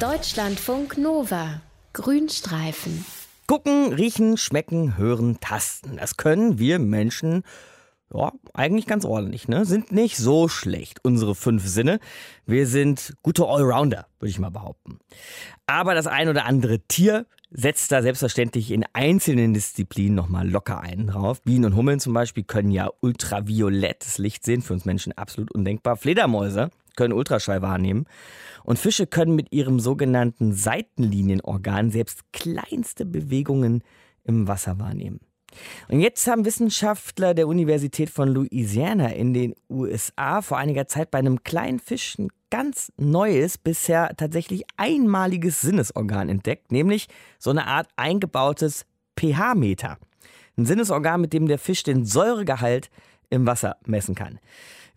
Deutschlandfunk Nova. Grünstreifen. Gucken, riechen, schmecken, hören, tasten. Das können wir Menschen ja, eigentlich ganz ordentlich, ne? Sind nicht so schlecht, unsere fünf Sinne. Wir sind gute Allrounder, würde ich mal behaupten. Aber das ein oder andere Tier setzt da selbstverständlich in einzelnen Disziplinen nochmal locker einen drauf. Bienen und Hummeln zum Beispiel können ja ultraviolettes Licht sehen, für uns Menschen absolut undenkbar. Fledermäuse können Ultraschall wahrnehmen. Und Fische können mit ihrem sogenannten Seitenlinienorgan selbst kleinste Bewegungen im Wasser wahrnehmen. Und jetzt haben Wissenschaftler der Universität von Louisiana in den USA vor einiger Zeit bei einem kleinen Fisch ein ganz neues, bisher tatsächlich einmaliges Sinnesorgan entdeckt, nämlich so eine Art eingebautes pH-Meter. Ein Sinnesorgan, mit dem der Fisch den Säuregehalt im Wasser messen kann.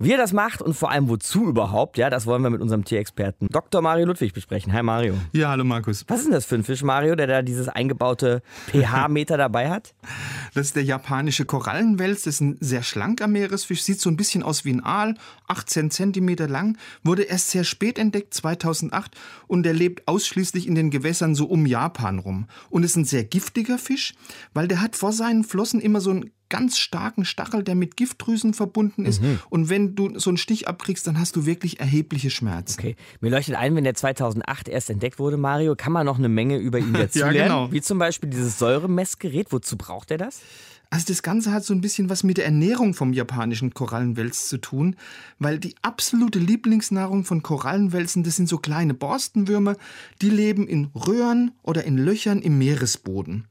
Wie er das macht und vor allem wozu überhaupt, ja, das wollen wir mit unserem Tierexperten Dr. Mario Ludwig besprechen. Hi Mario. Ja, hallo Markus. Was ist denn das für ein Fisch, Mario, der da dieses eingebaute pH-Meter dabei hat? Das ist der japanische Korallenwels. Das ist ein sehr schlanker Meeresfisch. Sieht so ein bisschen aus wie ein Aal, 18 Zentimeter lang. Wurde erst sehr spät entdeckt, 2008. Und er lebt ausschließlich in den Gewässern so um Japan rum. Und ist ein sehr giftiger Fisch, weil der hat vor seinen Flossen immer so ein ganz starken Stachel, der mit Giftdrüsen verbunden ist. Mhm. Und wenn du so einen Stich abkriegst, dann hast du wirklich erhebliche Schmerzen. Okay. Mir leuchtet ein, wenn der 2008 erst entdeckt wurde, Mario, kann man noch eine Menge über ihn dazulernen. ja, genau. Wie zum Beispiel dieses Säuremessgerät. Wozu braucht er das? Also das Ganze hat so ein bisschen was mit der Ernährung vom japanischen Korallenwels zu tun, weil die absolute Lieblingsnahrung von Korallenwelsen, das sind so kleine Borstenwürmer, die leben in Röhren oder in Löchern im Meeresboden.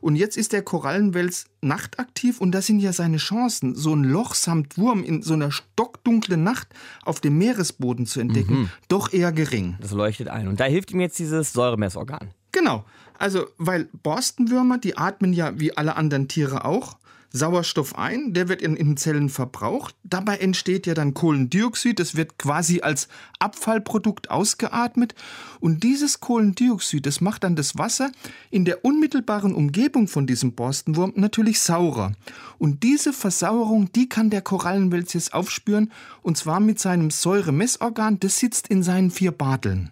Und jetzt ist der Korallenwels nachtaktiv und das sind ja seine Chancen, so ein Loch samt Wurm in so einer stockdunklen Nacht auf dem Meeresboden zu entdecken, mhm. doch eher gering. Das leuchtet ein. Und da hilft ihm jetzt dieses Säuremessorgan. Genau. Also, weil Borstenwürmer, die atmen ja wie alle anderen Tiere auch Sauerstoff ein, der wird in, in Zellen verbraucht. Dabei entsteht ja dann Kohlendioxid, das wird quasi als Abfallprodukt ausgeatmet. Und dieses Kohlendioxid, das macht dann das Wasser in der unmittelbaren Umgebung von diesem Borstenwurm natürlich saurer. Und diese Versauerung, die kann der Korallenwels jetzt aufspüren, und zwar mit seinem Säuremessorgan, das sitzt in seinen vier Barteln.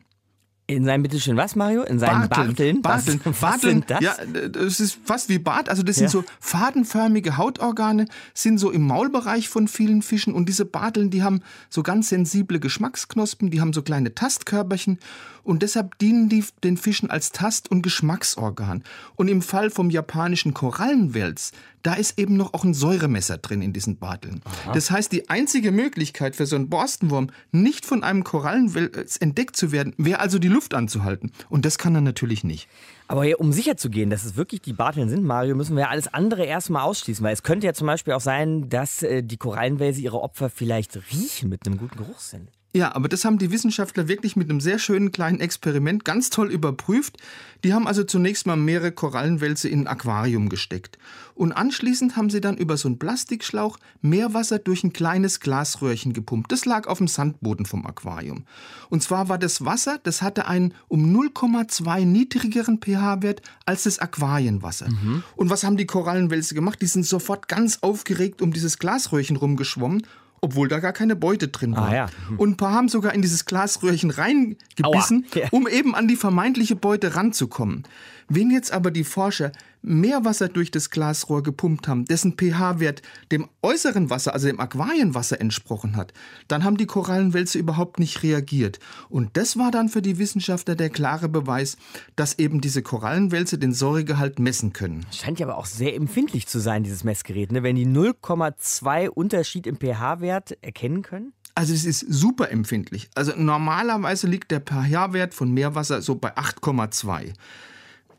In seinem bitteschön was, Mario? In seinen Barteln? Barteln. Was, was sind das? Ja, das ist fast wie Bart. Also das sind ja. so fadenförmige Hautorgane, sind so im Maulbereich von vielen Fischen. Und diese Barteln, die haben so ganz sensible Geschmacksknospen, die haben so kleine Tastkörperchen. Und deshalb dienen die den Fischen als Tast- und Geschmacksorgan. Und im Fall vom japanischen Korallenwels, da ist eben noch auch ein Säuremesser drin in diesen Barteln. Aha. Das heißt, die einzige Möglichkeit für so einen Borstenwurm, nicht von einem Korallenwels entdeckt zu werden, wäre also die Luft anzuhalten. Und das kann er natürlich nicht. Aber um sicher zu gehen, dass es wirklich die Barteln sind, Mario, müssen wir ja alles andere erstmal ausschließen. Weil es könnte ja zum Beispiel auch sein, dass äh, die Korallenwälse ihre Opfer vielleicht riechen mit einem guten Geruchssinn. Ja, aber das haben die Wissenschaftler wirklich mit einem sehr schönen kleinen Experiment ganz toll überprüft. Die haben also zunächst mal mehrere Korallenwälze in ein Aquarium gesteckt. Und anschließend haben sie dann über so einen Plastikschlauch Meerwasser durch ein kleines Glasröhrchen gepumpt. Das lag auf dem Sandboden vom Aquarium. Und zwar war das Wasser, das hatte einen um 0,2 niedrigeren pH-Wert als das Aquarienwasser. Mhm. Und was haben die Korallenwälze gemacht? Die sind sofort ganz aufgeregt um dieses Glasröhrchen rumgeschwommen obwohl da gar keine Beute drin war. Ah, ja. hm. Und ein paar haben sogar in dieses Glasröhrchen reingebissen, ja. um eben an die vermeintliche Beute ranzukommen. Wenn jetzt aber die Forscher Meerwasser durch das Glasrohr gepumpt haben, dessen pH-Wert dem äußeren Wasser, also dem Aquarienwasser entsprochen hat, dann haben die Korallenwälze überhaupt nicht reagiert. Und das war dann für die Wissenschaftler der klare Beweis, dass eben diese Korallenwälze den Säuregehalt messen können. Scheint ja aber auch sehr empfindlich zu sein, dieses Messgerät, ne? wenn die 0,2 Unterschied im pH-Wert erkennen können. Also es ist super empfindlich. Also normalerweise liegt der pH-Wert von Meerwasser so bei 8,2.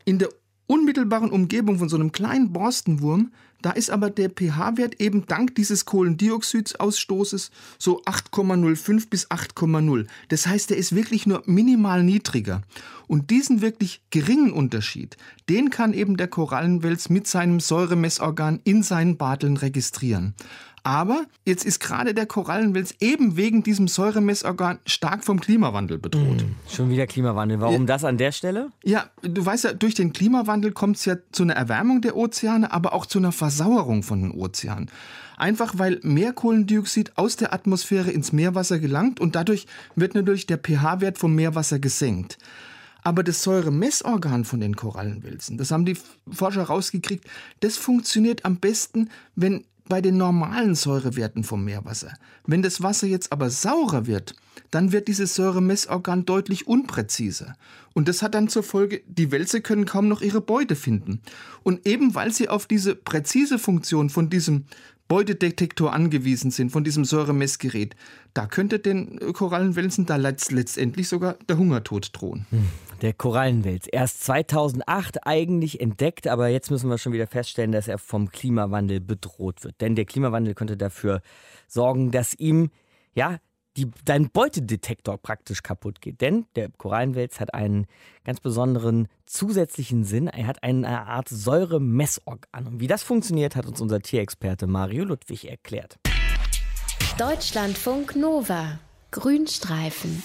In der unmittelbaren Umgebung von so einem kleinen Borstenwurm, da ist aber der pH-Wert eben dank dieses Kohlendioxidsausstoßes so 8,05 bis 8,0. Das heißt, der ist wirklich nur minimal niedriger. Und diesen wirklich geringen Unterschied, den kann eben der Korallenwels mit seinem Säuremessorgan in seinen Barteln registrieren. Aber jetzt ist gerade der Korallenwels eben wegen diesem Säuremessorgan stark vom Klimawandel bedroht. Hm, schon wieder Klimawandel. Warum ja, das an der Stelle? Ja, du weißt ja, durch den Klimawandel kommt es ja zu einer Erwärmung der Ozeane, aber auch zu einer Versauerung von den Ozeanen. Einfach weil mehr Kohlendioxid aus der Atmosphäre ins Meerwasser gelangt und dadurch wird natürlich der pH-Wert vom Meerwasser gesenkt. Aber das Säuremessorgan von den Korallenwelsen, das haben die Forscher rausgekriegt, das funktioniert am besten, wenn bei den normalen Säurewerten vom Meerwasser. Wenn das Wasser jetzt aber saurer wird, dann wird dieses Säuremessorgan deutlich unpräziser. Und das hat dann zur Folge, die Wälse können kaum noch ihre Beute finden. Und eben weil sie auf diese präzise Funktion von diesem Beutedetektor angewiesen sind, von diesem Säuremessgerät, da könnte den Korallenwelsen da letztendlich sogar der Hungertod drohen. Hm, der Korallenwels. Erst 2008 eigentlich entdeckt, aber jetzt müssen wir schon wieder feststellen, dass er vom Klimawandel bedroht wird. Denn der Klimawandel könnte dafür sorgen, dass ihm ja die, dein Beutedetektor praktisch kaputt geht. Denn der Korallenwels hat einen ganz besonderen zusätzlichen Sinn. Er hat eine Art Säuremessorgan. Und wie das funktioniert, hat uns unser Tierexperte Mario Ludwig erklärt. Deutschlandfunk Nova. Grünstreifen.